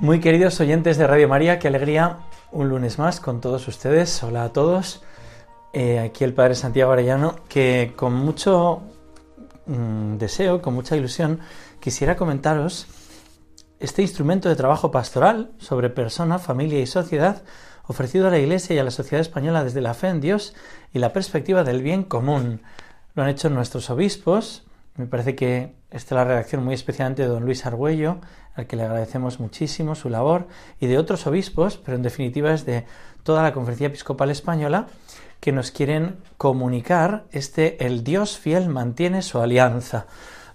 Muy queridos oyentes de Radio María, qué alegría un lunes más con todos ustedes. Hola a todos. Eh, aquí el Padre Santiago Arellano, que con mucho mm, deseo, con mucha ilusión, quisiera comentaros este instrumento de trabajo pastoral sobre persona, familia y sociedad ofrecido a la Iglesia y a la sociedad española desde la fe en Dios y la perspectiva del bien común. Lo han hecho nuestros obispos. Me parece que esta es la redacción muy especialmente de don Luis Argüello, al que le agradecemos muchísimo su labor, y de otros obispos, pero en definitiva es de toda la Conferencia Episcopal Española, que nos quieren comunicar este el Dios fiel mantiene su alianza.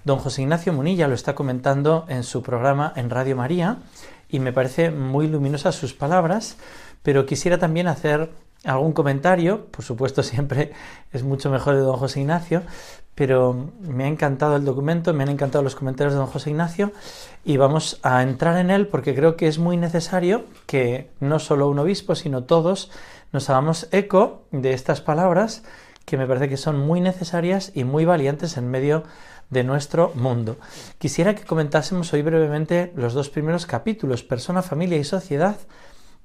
Don José Ignacio Munilla lo está comentando en su programa en Radio María y me parece muy luminosas sus palabras, pero quisiera también hacer algún comentario, por supuesto siempre es mucho mejor de don José Ignacio, pero me ha encantado el documento, me han encantado los comentarios de don José Ignacio y vamos a entrar en él porque creo que es muy necesario que no solo un obispo, sino todos nos hagamos eco de estas palabras que me parece que son muy necesarias y muy valientes en medio de nuestro mundo. Quisiera que comentásemos hoy brevemente los dos primeros capítulos, persona, familia y sociedad,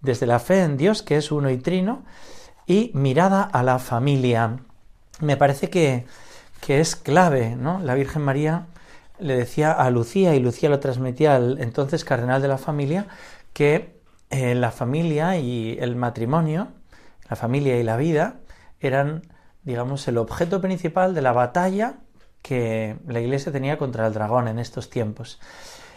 desde la fe en Dios, que es uno y trino, y mirada a la familia. Me parece que que es clave, ¿no? La Virgen María le decía a Lucía, y Lucía lo transmitía al entonces cardenal de la familia, que eh, la familia y el matrimonio, la familia y la vida, eran, digamos, el objeto principal de la batalla que la Iglesia tenía contra el dragón en estos tiempos.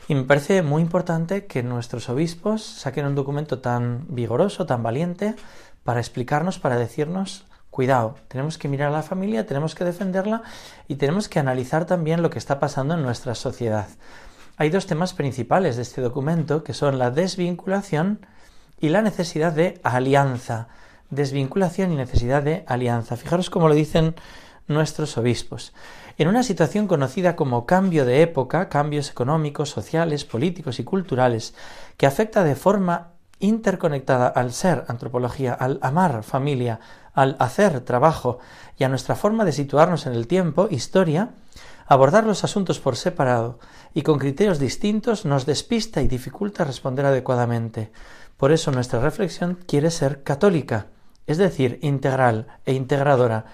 Y me parece muy importante que nuestros obispos saquen un documento tan vigoroso, tan valiente, para explicarnos, para decirnos Cuidado, tenemos que mirar a la familia, tenemos que defenderla y tenemos que analizar también lo que está pasando en nuestra sociedad. Hay dos temas principales de este documento que son la desvinculación y la necesidad de alianza. Desvinculación y necesidad de alianza. Fijaros cómo lo dicen nuestros obispos. En una situación conocida como cambio de época, cambios económicos, sociales, políticos y culturales, que afecta de forma interconectada al ser antropología, al amar familia, al hacer trabajo y a nuestra forma de situarnos en el tiempo, historia, abordar los asuntos por separado y con criterios distintos nos despista y dificulta responder adecuadamente. Por eso nuestra reflexión quiere ser católica, es decir, integral e integradora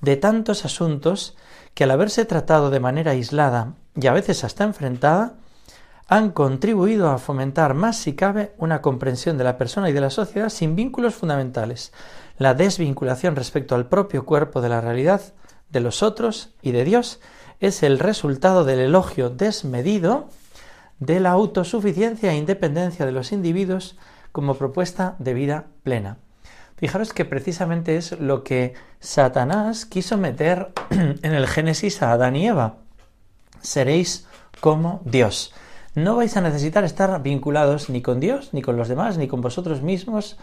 de tantos asuntos que al haberse tratado de manera aislada y a veces hasta enfrentada, han contribuido a fomentar más si cabe una comprensión de la persona y de la sociedad sin vínculos fundamentales, la desvinculación respecto al propio cuerpo de la realidad, de los otros y de Dios, es el resultado del elogio desmedido de la autosuficiencia e independencia de los individuos como propuesta de vida plena. Fijaros que precisamente es lo que Satanás quiso meter en el Génesis a Adán y Eva. Seréis como Dios. No vais a necesitar estar vinculados ni con Dios, ni con los demás, ni con vosotros mismos,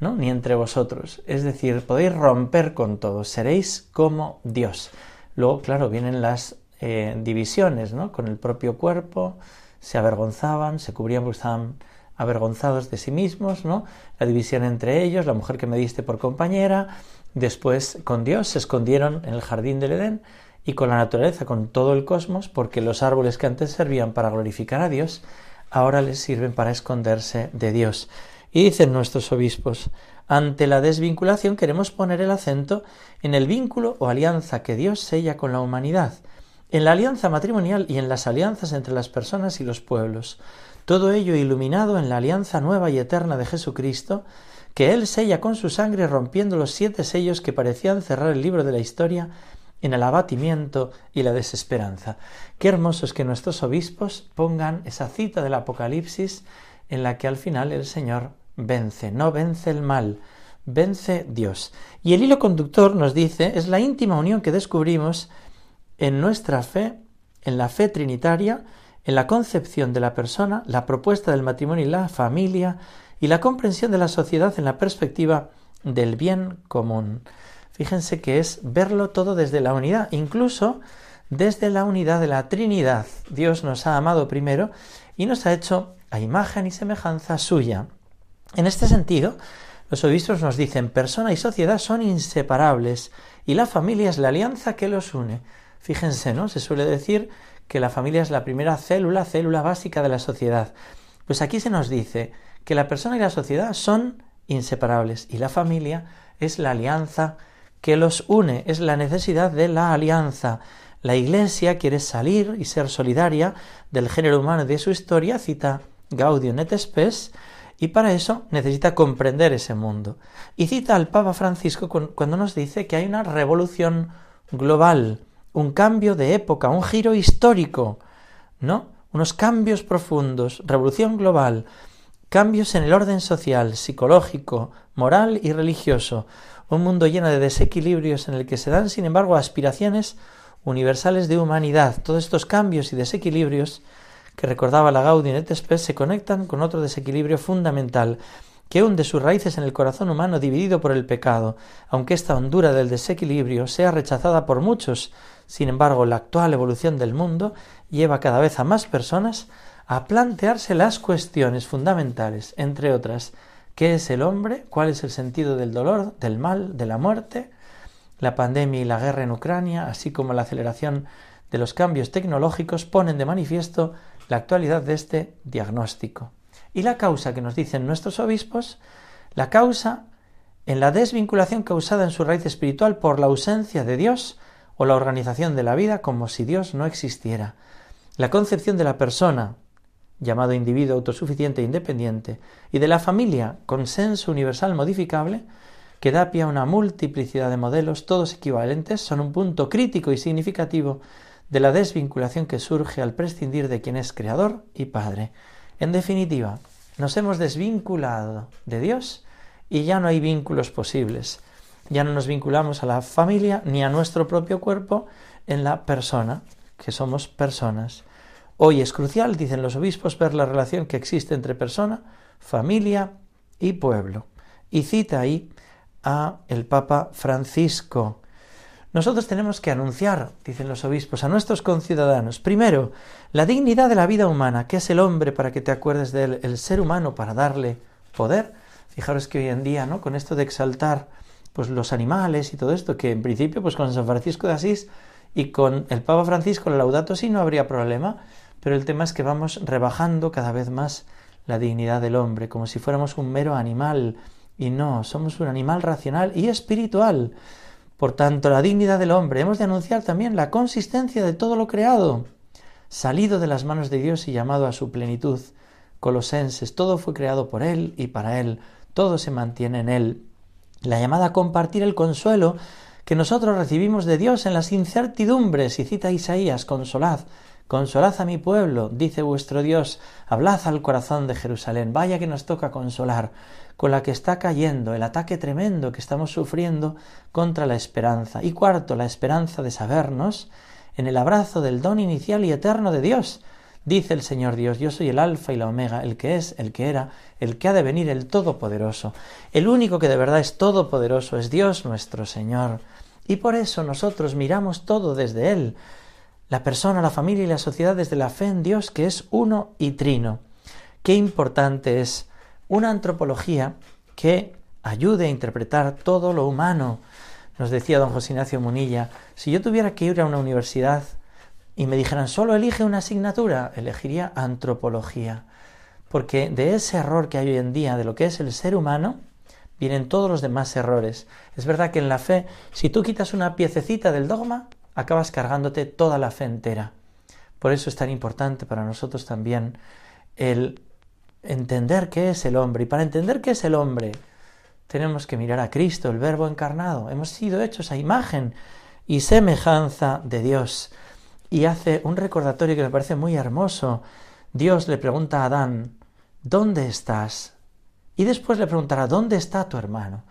¿no? ni entre vosotros. Es decir, podéis romper con todo, seréis como Dios. Luego, claro, vienen las eh, divisiones, ¿no? Con el propio cuerpo, se avergonzaban, se cubrían porque estaban avergonzados de sí mismos, ¿no? La división entre ellos, la mujer que me diste por compañera, después con Dios se escondieron en el jardín del Edén y con la naturaleza, con todo el cosmos, porque los árboles que antes servían para glorificar a Dios, ahora les sirven para esconderse de Dios. Y dicen nuestros obispos, ante la desvinculación queremos poner el acento en el vínculo o alianza que Dios sella con la humanidad, en la alianza matrimonial y en las alianzas entre las personas y los pueblos. Todo ello iluminado en la alianza nueva y eterna de Jesucristo, que Él sella con su sangre rompiendo los siete sellos que parecían cerrar el libro de la historia en el abatimiento y la desesperanza. Qué hermoso es que nuestros obispos pongan esa cita del Apocalipsis en la que al final el Señor vence, no vence el mal, vence Dios. Y el hilo conductor nos dice, es la íntima unión que descubrimos en nuestra fe, en la fe trinitaria, en la concepción de la persona, la propuesta del matrimonio y la familia, y la comprensión de la sociedad en la perspectiva del bien común. Fíjense que es verlo todo desde la unidad, incluso desde la unidad de la Trinidad. Dios nos ha amado primero y nos ha hecho a imagen y semejanza suya. En este sentido, los obispos nos dicen persona y sociedad son inseparables y la familia es la alianza que los une. Fíjense, ¿no? Se suele decir que la familia es la primera célula, célula básica de la sociedad. Pues aquí se nos dice que la persona y la sociedad son inseparables y la familia es la alianza que los une, es la necesidad de la alianza. La Iglesia quiere salir y ser solidaria del género humano y de su historia, cita Gaudium et Spes, y para eso necesita comprender ese mundo. Y cita al Papa Francisco cuando nos dice que hay una revolución global, un cambio de época, un giro histórico, ¿no? Unos cambios profundos, revolución global, cambios en el orden social, psicológico, moral y religioso, un mundo lleno de desequilibrios en el que se dan, sin embargo, aspiraciones universales de humanidad. Todos estos cambios y desequilibrios que recordaba la Gaudium et Spes se conectan con otro desequilibrio fundamental que hunde sus raíces en el corazón humano dividido por el pecado, aunque esta hondura del desequilibrio sea rechazada por muchos. Sin embargo, la actual evolución del mundo lleva cada vez a más personas a plantearse las cuestiones fundamentales, entre otras, ¿qué es el hombre? ¿Cuál es el sentido del dolor, del mal, de la muerte? La pandemia y la guerra en Ucrania, así como la aceleración de los cambios tecnológicos, ponen de manifiesto la actualidad de este diagnóstico. Y la causa que nos dicen nuestros obispos, la causa en la desvinculación causada en su raíz espiritual por la ausencia de Dios o la organización de la vida como si Dios no existiera. La concepción de la persona, llamado individuo autosuficiente e independiente, y de la familia, consenso universal modificable, que da pie a una multiplicidad de modelos, todos equivalentes, son un punto crítico y significativo de la desvinculación que surge al prescindir de quien es creador y padre. En definitiva, nos hemos desvinculado de Dios y ya no hay vínculos posibles. Ya no nos vinculamos a la familia ni a nuestro propio cuerpo en la persona, que somos personas. Hoy es crucial, dicen los obispos, ver la relación que existe entre persona, familia y pueblo. Y cita ahí a el Papa Francisco. Nosotros tenemos que anunciar, dicen los obispos, a nuestros conciudadanos, primero, la dignidad de la vida humana, que es el hombre para que te acuerdes de él, el ser humano para darle poder. Fijaros que hoy en día, ¿no? Con esto de exaltar pues los animales y todo esto, que en principio, pues con San Francisco de Asís y con el Papa Francisco, el Laudato sí no habría problema, pero el tema es que vamos rebajando cada vez más la dignidad del hombre, como si fuéramos un mero animal, y no, somos un animal racional y espiritual. Por tanto, la dignidad del hombre, hemos de anunciar también la consistencia de todo lo creado, salido de las manos de Dios y llamado a su plenitud. Colosenses, todo fue creado por Él y para Él, todo se mantiene en Él. La llamada a compartir el consuelo que nosotros recibimos de Dios en las incertidumbres, y cita Isaías, consolad, Consolad a mi pueblo, dice vuestro Dios, hablad al corazón de Jerusalén, vaya que nos toca consolar, con la que está cayendo, el ataque tremendo que estamos sufriendo contra la esperanza. Y cuarto, la esperanza de sabernos en el abrazo del don inicial y eterno de Dios. Dice el Señor Dios, yo soy el alfa y la omega, el que es, el que era, el que ha de venir, el todopoderoso. El único que de verdad es todopoderoso es Dios nuestro Señor. Y por eso nosotros miramos todo desde Él la persona, la familia y la sociedad desde la fe en Dios que es uno y trino. Qué importante es una antropología que ayude a interpretar todo lo humano. Nos decía don José Ignacio Munilla, si yo tuviera que ir a una universidad y me dijeran solo elige una asignatura, elegiría antropología. Porque de ese error que hay hoy en día de lo que es el ser humano, vienen todos los demás errores. Es verdad que en la fe, si tú quitas una piececita del dogma, acabas cargándote toda la fe entera. Por eso es tan importante para nosotros también el entender qué es el hombre. Y para entender qué es el hombre, tenemos que mirar a Cristo, el Verbo encarnado. Hemos sido hechos a imagen y semejanza de Dios. Y hace un recordatorio que me parece muy hermoso. Dios le pregunta a Adán, ¿dónde estás? Y después le preguntará, ¿dónde está tu hermano?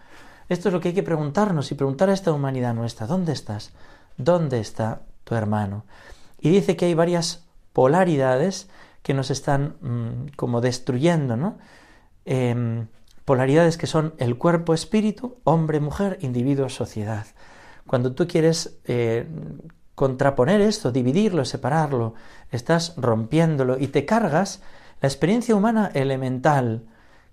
Esto es lo que hay que preguntarnos y preguntar a esta humanidad nuestra, ¿dónde estás? ¿Dónde está tu hermano? Y dice que hay varias polaridades que nos están mm, como destruyendo, ¿no? Em, polaridades que son el cuerpo-espíritu, hombre-mujer, individuo-sociedad. Cuando tú quieres eh, contraponer esto, dividirlo, separarlo, estás rompiéndolo y te cargas la experiencia humana elemental,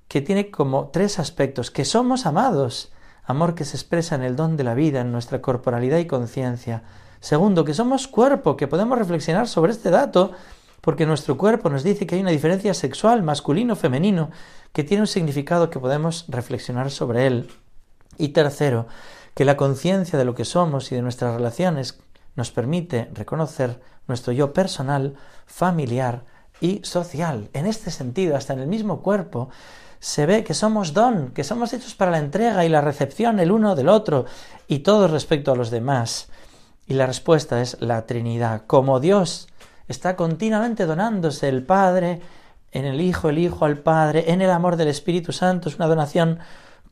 que tiene como tres aspectos, que somos amados, amor que se expresa en el don de la vida, en nuestra corporalidad y conciencia. Segundo, que somos cuerpo, que podemos reflexionar sobre este dato, porque nuestro cuerpo nos dice que hay una diferencia sexual, masculino-femenino, que tiene un significado que podemos reflexionar sobre él. Y tercero, que la conciencia de lo que somos y de nuestras relaciones nos permite reconocer nuestro yo personal, familiar y social. En este sentido, hasta en el mismo cuerpo, se ve que somos don, que somos hechos para la entrega y la recepción el uno del otro y todo respecto a los demás. Y la respuesta es la Trinidad. Como Dios está continuamente donándose el Padre en el Hijo, el Hijo al Padre, en el amor del Espíritu Santo, es una donación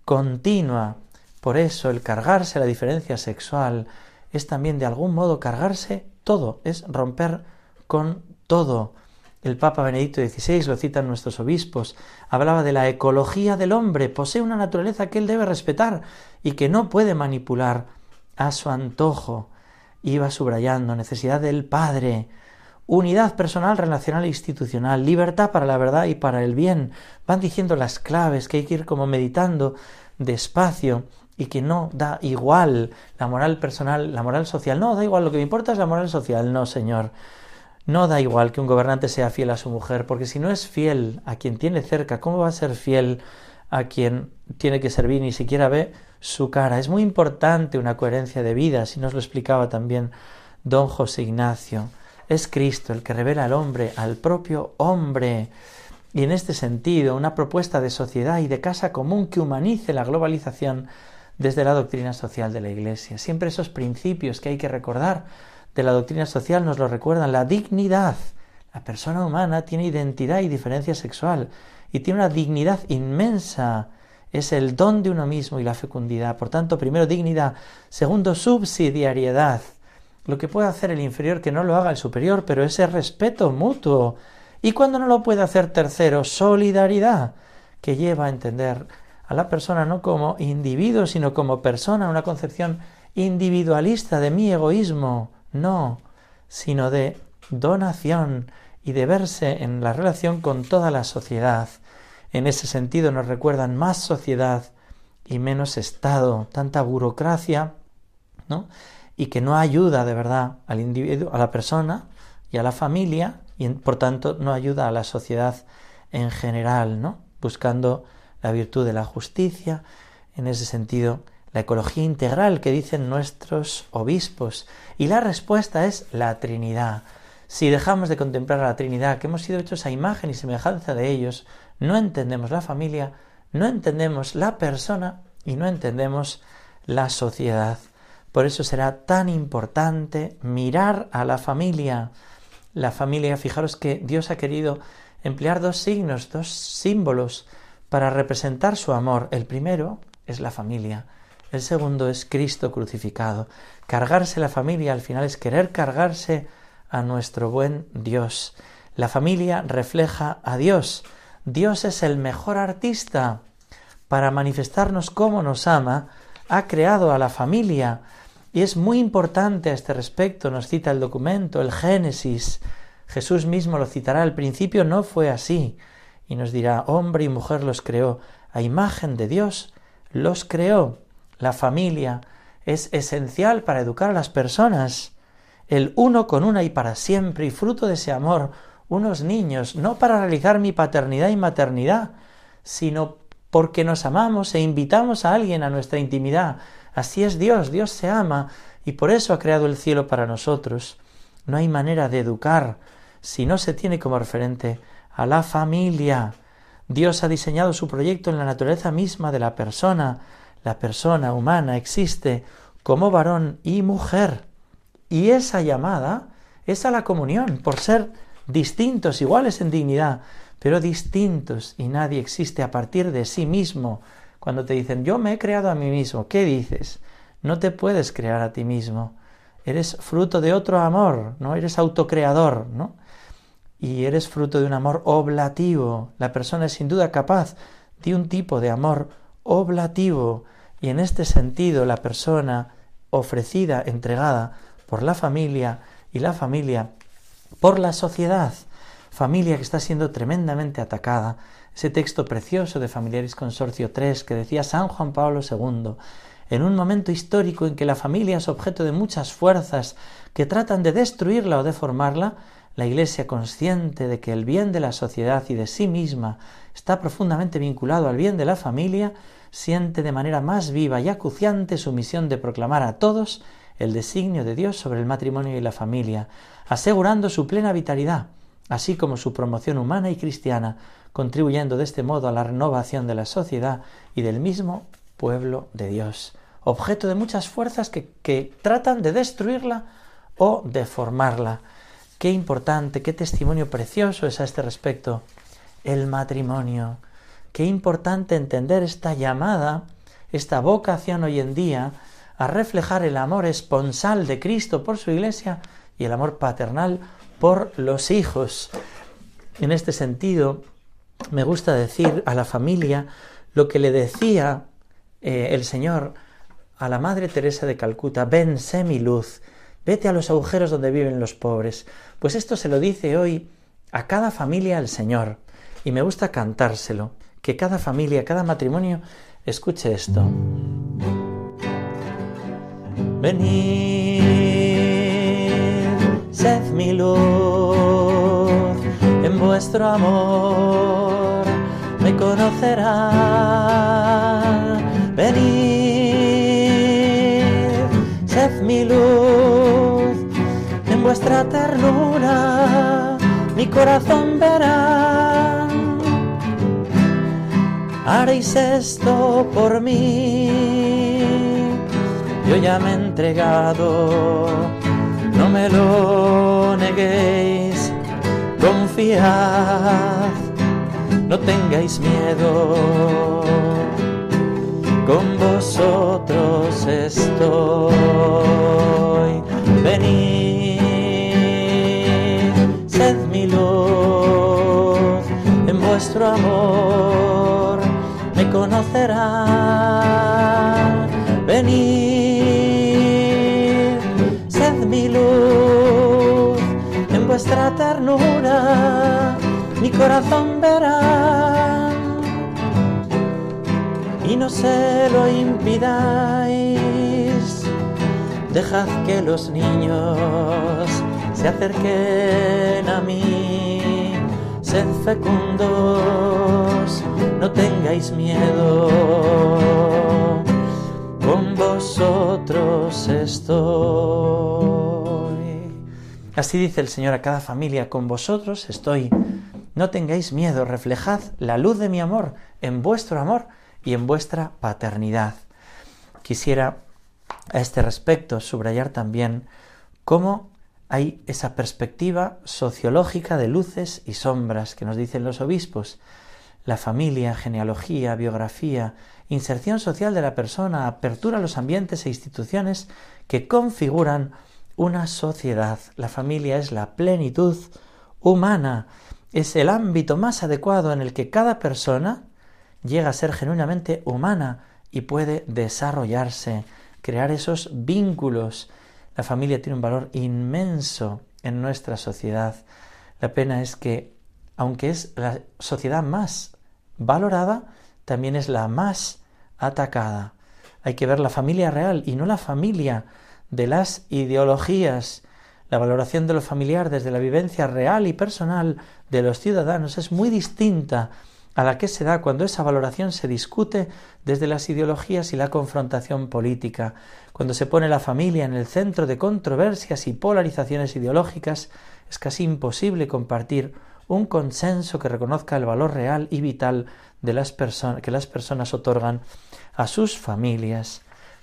continua. Por eso el cargarse la diferencia sexual es también de algún modo cargarse todo, es romper con todo. El Papa Benedicto XVI, lo citan nuestros obispos, hablaba de la ecología del hombre, posee una naturaleza que él debe respetar y que no puede manipular a su antojo. Iba subrayando necesidad del Padre, unidad personal, relacional e institucional, libertad para la verdad y para el bien. Van diciendo las claves que hay que ir como meditando despacio y que no da igual la moral personal, la moral social. No, da igual, lo que me importa es la moral social. No, Señor. No da igual que un gobernante sea fiel a su mujer, porque si no es fiel a quien tiene cerca, ¿cómo va a ser fiel a quien tiene que servir? Ni siquiera ve su cara. Es muy importante una coherencia de vida, si nos lo explicaba también don José Ignacio. Es Cristo el que revela al hombre, al propio hombre. Y en este sentido, una propuesta de sociedad y de casa común que humanice la globalización desde la doctrina social de la Iglesia. Siempre esos principios que hay que recordar de la doctrina social nos lo recuerdan. La dignidad. La persona humana tiene identidad y diferencia sexual y tiene una dignidad inmensa. Es el don de uno mismo y la fecundidad. Por tanto, primero dignidad. Segundo, subsidiariedad. Lo que puede hacer el inferior que no lo haga el superior, pero ese respeto mutuo. Y cuando no lo puede hacer tercero, solidaridad, que lleva a entender a la persona no como individuo, sino como persona, una concepción individualista de mi egoísmo no, sino de donación y de verse en la relación con toda la sociedad. En ese sentido nos recuerdan más sociedad y menos Estado, tanta burocracia, ¿no? Y que no ayuda de verdad al individuo, a la persona y a la familia, y por tanto no ayuda a la sociedad en general, ¿no? Buscando la virtud de la justicia, en ese sentido la ecología integral que dicen nuestros obispos. Y la respuesta es la Trinidad. Si dejamos de contemplar a la Trinidad, que hemos sido hechos a imagen y semejanza de ellos, no entendemos la familia, no entendemos la persona y no entendemos la sociedad. Por eso será tan importante mirar a la familia. La familia, fijaros que Dios ha querido emplear dos signos, dos símbolos para representar su amor. El primero es la familia el segundo es Cristo crucificado. Cargarse la familia al final es querer cargarse a nuestro buen Dios. La familia refleja a Dios. Dios es el mejor artista. Para manifestarnos cómo nos ama, ha creado a la familia. Y es muy importante a este respecto, nos cita el documento, el Génesis. Jesús mismo lo citará, al principio no fue así. Y nos dirá, hombre y mujer los creó, a imagen de Dios los creó. La familia es esencial para educar a las personas. El uno con una y para siempre y fruto de ese amor, unos niños, no para realizar mi paternidad y maternidad, sino porque nos amamos e invitamos a alguien a nuestra intimidad. Así es Dios, Dios se ama y por eso ha creado el cielo para nosotros. No hay manera de educar si no se tiene como referente a la familia. Dios ha diseñado su proyecto en la naturaleza misma de la persona, la persona humana existe como varón y mujer. Y esa llamada es a la comunión, por ser distintos, iguales en dignidad, pero distintos, y nadie existe a partir de sí mismo. Cuando te dicen, yo me he creado a mí mismo, ¿qué dices? No te puedes crear a ti mismo. Eres fruto de otro amor, ¿no? Eres autocreador, ¿no? y eres fruto de un amor oblativo. La persona es sin duda capaz de un tipo de amor oblativo y en este sentido la persona ofrecida, entregada por la familia y la familia por la sociedad, familia que está siendo tremendamente atacada. Ese texto precioso de Familiaris Consorcio 3 que decía San Juan Pablo II, en un momento histórico en que la familia es objeto de muchas fuerzas que tratan de destruirla o deformarla, la Iglesia, consciente de que el bien de la sociedad y de sí misma está profundamente vinculado al bien de la familia, siente de manera más viva y acuciante su misión de proclamar a todos el designio de Dios sobre el matrimonio y la familia, asegurando su plena vitalidad, así como su promoción humana y cristiana, contribuyendo de este modo a la renovación de la sociedad y del mismo pueblo de Dios, objeto de muchas fuerzas que, tratan de destruirla o deformarla. Qué importante, qué testimonio precioso es a este respecto el matrimonio. Qué importante entender esta llamada, esta vocación hoy en día a reflejar el amor esponsal de Cristo por su iglesia y el amor paternal por los hijos. En este sentido, me gusta decir a la familia lo que le decía eh, el Señor a la Madre Teresa de Calcuta, ven, sé mi luz, vete a los agujeros donde viven los pobres. Pues esto se lo dice hoy a cada familia el Señor, y me gusta cantárselo, que cada familia, cada matrimonio escuche esto. Venid, sed mi luz, en vuestro amor me conocerá. Venid, sed mi luz, vuestra ternura mi corazón verá. Haréis esto por mí yo ya me he entregado, no me lo neguéis, confiad, no tengáis miedo, con vosotros estoy, venid, sed mi luz, en vuestro amor me conocerán, venid vuestra ternura. Mi corazón verá. Y no se lo impidáis. Dejad que los niños se acerquen a mí, sed fecundos, no tengáis miedo, con vosotros estoy. Así dice el Señor a cada familia, con vosotros estoy. No tengáis miedo, reflejad la luz de mi amor en vuestro amor y en vuestra paternidad. Quisiera a este respecto subrayar también cómo hay esa perspectiva sociológica de luces y sombras que nos dicen los obispos. La familia, genealogía, biografía, inserción social de la persona, apertura a los ambientes e instituciones que configuran una sociedad. La familia es la plenitud humana, es el ámbito más adecuado en el que cada persona llega a ser genuinamente humana y puede desarrollarse, crear esos vínculos. La familia tiene un valor inmenso en nuestra sociedad. La pena es que, aunque es la sociedad más valorada, también es la más atacada. Hay que ver la familia real y no la familia de las ideologías. La valoración de lo familiar desde la vivencia real y personal de los ciudadanos es muy distinta a la que se da cuando esa valoración se discute desde las ideologías y la confrontación política, cuando se pone la familia en el centro de controversias y polarizaciones ideológicas, es casi imposible compartir un consenso que reconozca el valor real y vital de las que las personas otorgan a sus familias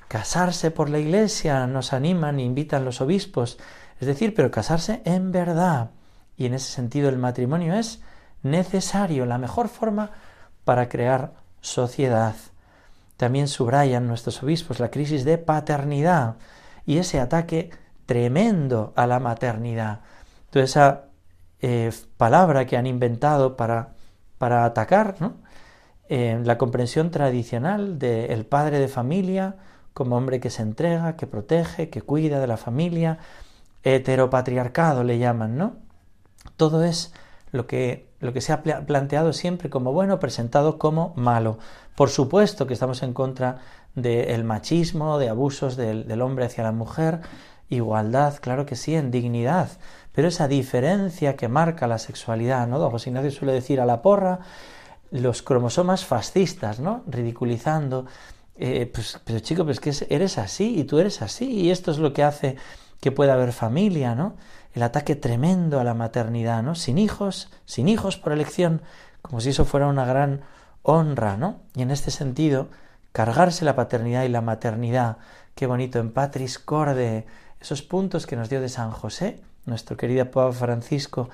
casarse por la iglesia, nos animan e invitan los obispos, es decir, pero casarse en verdad. Y en ese sentido el matrimonio es necesario, la mejor forma para crear sociedad. También subrayan nuestros obispos la crisis de paternidad y ese ataque tremendo a la maternidad. Toda esa eh, palabra que han inventado para, para atacar. Eh, la comprensión tradicional del padre de familia como hombre que se entrega, que protege, que cuida de la familia, heteropatriarcado le llaman, ¿no? Todo es lo que, lo que se ha planteado siempre como bueno, presentado como malo. Por supuesto que estamos en contra del machismo, de abusos del, hombre hacia la mujer, igualdad, claro que sí, en dignidad, pero esa diferencia que marca la sexualidad, ¿no? Don José Ignacio suele decir a la porra los cromosomas fascistas, ¿no? Ridiculizando, eh, pues, pero chico, pues que eres así y tú eres así y esto es lo que hace que pueda haber familia, ¿no? El ataque tremendo a la maternidad, ¿no? Sin hijos, sin hijos por elección, como si eso fuera una gran honra, ¿no? Y en este sentido, cargarse la paternidad y la maternidad, qué bonito en Patris Corde, esos puntos que nos dio de San José, nuestro querido Papa Francisco,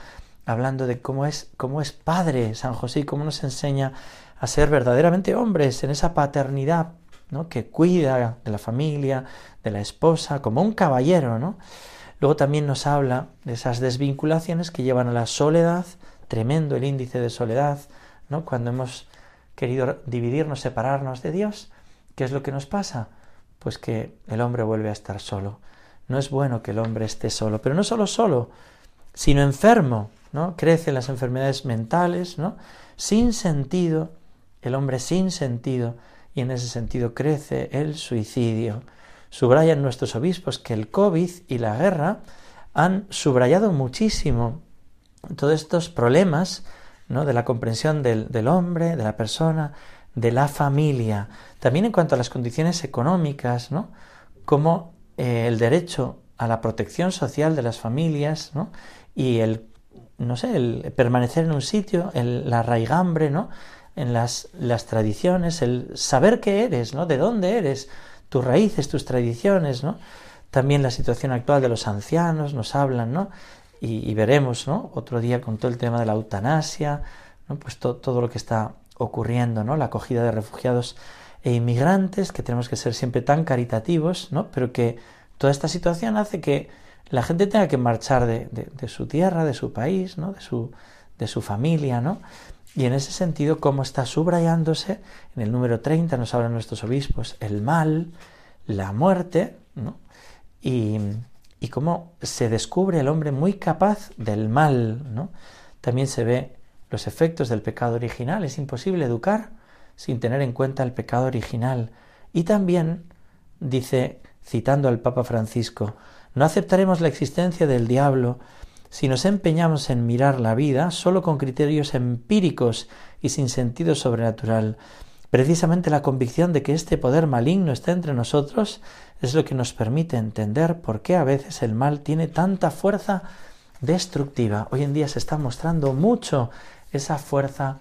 hablando de cómo es, cómo es padre San José y cómo nos enseña a ser verdaderamente hombres en esa paternidad ¿no? que cuida de la familia, de la esposa, como un caballero, ¿no? Luego también nos habla de esas desvinculaciones que llevan a la soledad, tremendo el índice de soledad, ¿no? Cuando hemos querido dividirnos, separarnos de Dios, ¿qué es lo que nos pasa? Pues que el hombre vuelve a estar solo. No es bueno que el hombre esté solo, pero no solo solo, sino enfermo, ¿no? Crecen las enfermedades mentales, ¿no? Sin sentido, el hombre sin sentido, y en ese sentido crece el suicidio. Subrayan nuestros obispos que el COVID y la guerra han subrayado muchísimo todos estos problemas ¿no? de la comprensión del, del, hombre, de la persona, de la familia. También en cuanto a las condiciones económicas, ¿no? como eh, el derecho a la protección social de las familias ¿no? y el, no sé, el permanecer en un sitio, el, la raigambre, ¿no? en las, las tradiciones, el saber qué eres, ¿no? De dónde eres, tus raíces, tus tradiciones, ¿no? También la situación actual de los ancianos nos hablan, ¿no? Y, veremos, ¿no? Otro día con todo el tema de la eutanasia, ¿no? Pues todo lo que está ocurriendo, ¿no? La acogida de refugiados e inmigrantes, que tenemos que ser siempre tan caritativos, ¿no? Pero que toda esta situación hace que la gente tenga que marchar de, de, de su tierra, de su país, ¿no? De su, de su familia, ¿no? Y en ese sentido, cómo está subrayándose, en el número 30 nos hablan nuestros obispos, el mal, la muerte, ¿no? y, cómo se descubre el hombre muy capaz del mal, ¿no? También se ve los efectos del pecado original, es imposible educar sin tener en cuenta el pecado original. Y también dice, citando al Papa Francisco, no aceptaremos la existencia del diablo si nos empeñamos en mirar la vida solo con criterios empíricos y sin sentido sobrenatural, precisamente la convicción de que este poder maligno está entre nosotros es lo que nos permite entender por qué a veces el mal tiene tanta fuerza destructiva. Hoy en día se está mostrando mucho esa fuerza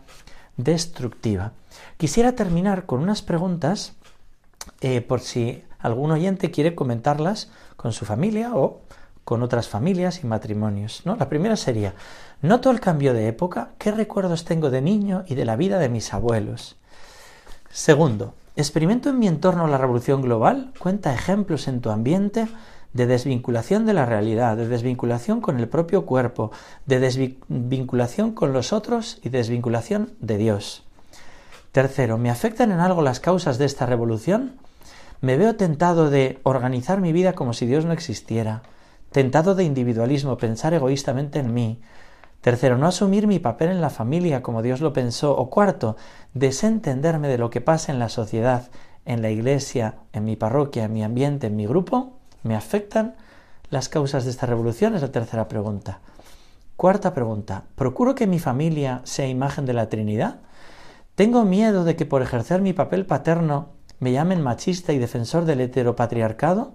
destructiva. Quisiera terminar con unas preguntas eh, por si algún oyente quiere comentarlas con su familia o con otras familias y matrimonios. ¿no? La primera sería, noto el cambio de época, ¿qué recuerdos tengo de niño y de la vida de mis abuelos? Segundo, experimento en mi entorno la revolución global, cuenta ejemplos en tu ambiente de desvinculación de la realidad, de desvinculación con el propio cuerpo, de desvinculación con los otros y desvinculación de Dios. Tercero, ¿me afectan en algo las causas de esta revolución? Me veo tentado de organizar mi vida como si Dios no existiera tentado de individualismo, pensar egoístamente en mí. Tercero, no asumir mi papel en la familia como Dios lo pensó. O cuarto, desentenderme de lo que pasa en la sociedad, en la iglesia, en mi parroquia, en mi ambiente, en mi grupo. ¿Me afectan las causas de esta revolución? Es la tercera pregunta. Cuarta pregunta, ¿procuro que mi familia sea imagen de la Trinidad? ¿Tengo miedo de que por ejercer mi papel paterno me llamen machista y defensor del heteropatriarcado?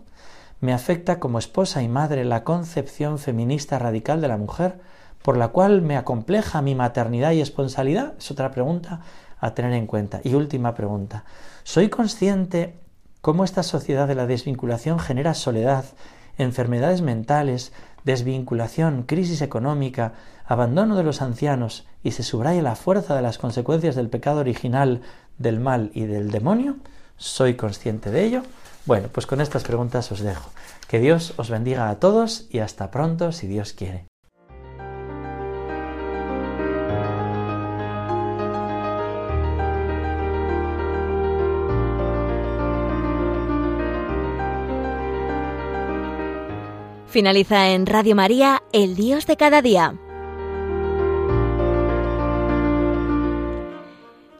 Me afecta como esposa y madre la concepción feminista radical de la mujer, por la cual me acompleja mi maternidad y esponsalidad? Es otra pregunta a tener en cuenta. Y última pregunta. ¿Soy consciente cómo esta sociedad de la desvinculación genera soledad, enfermedades mentales, desvinculación, crisis económica, abandono de los ancianos y se subraya la fuerza de las consecuencias del pecado original, del mal y del demonio? ¿Soy consciente de ello? Bueno, pues con estas preguntas os dejo. Que Dios os bendiga a todos y hasta pronto si Dios quiere. Finaliza en Radio María, El Dios de cada día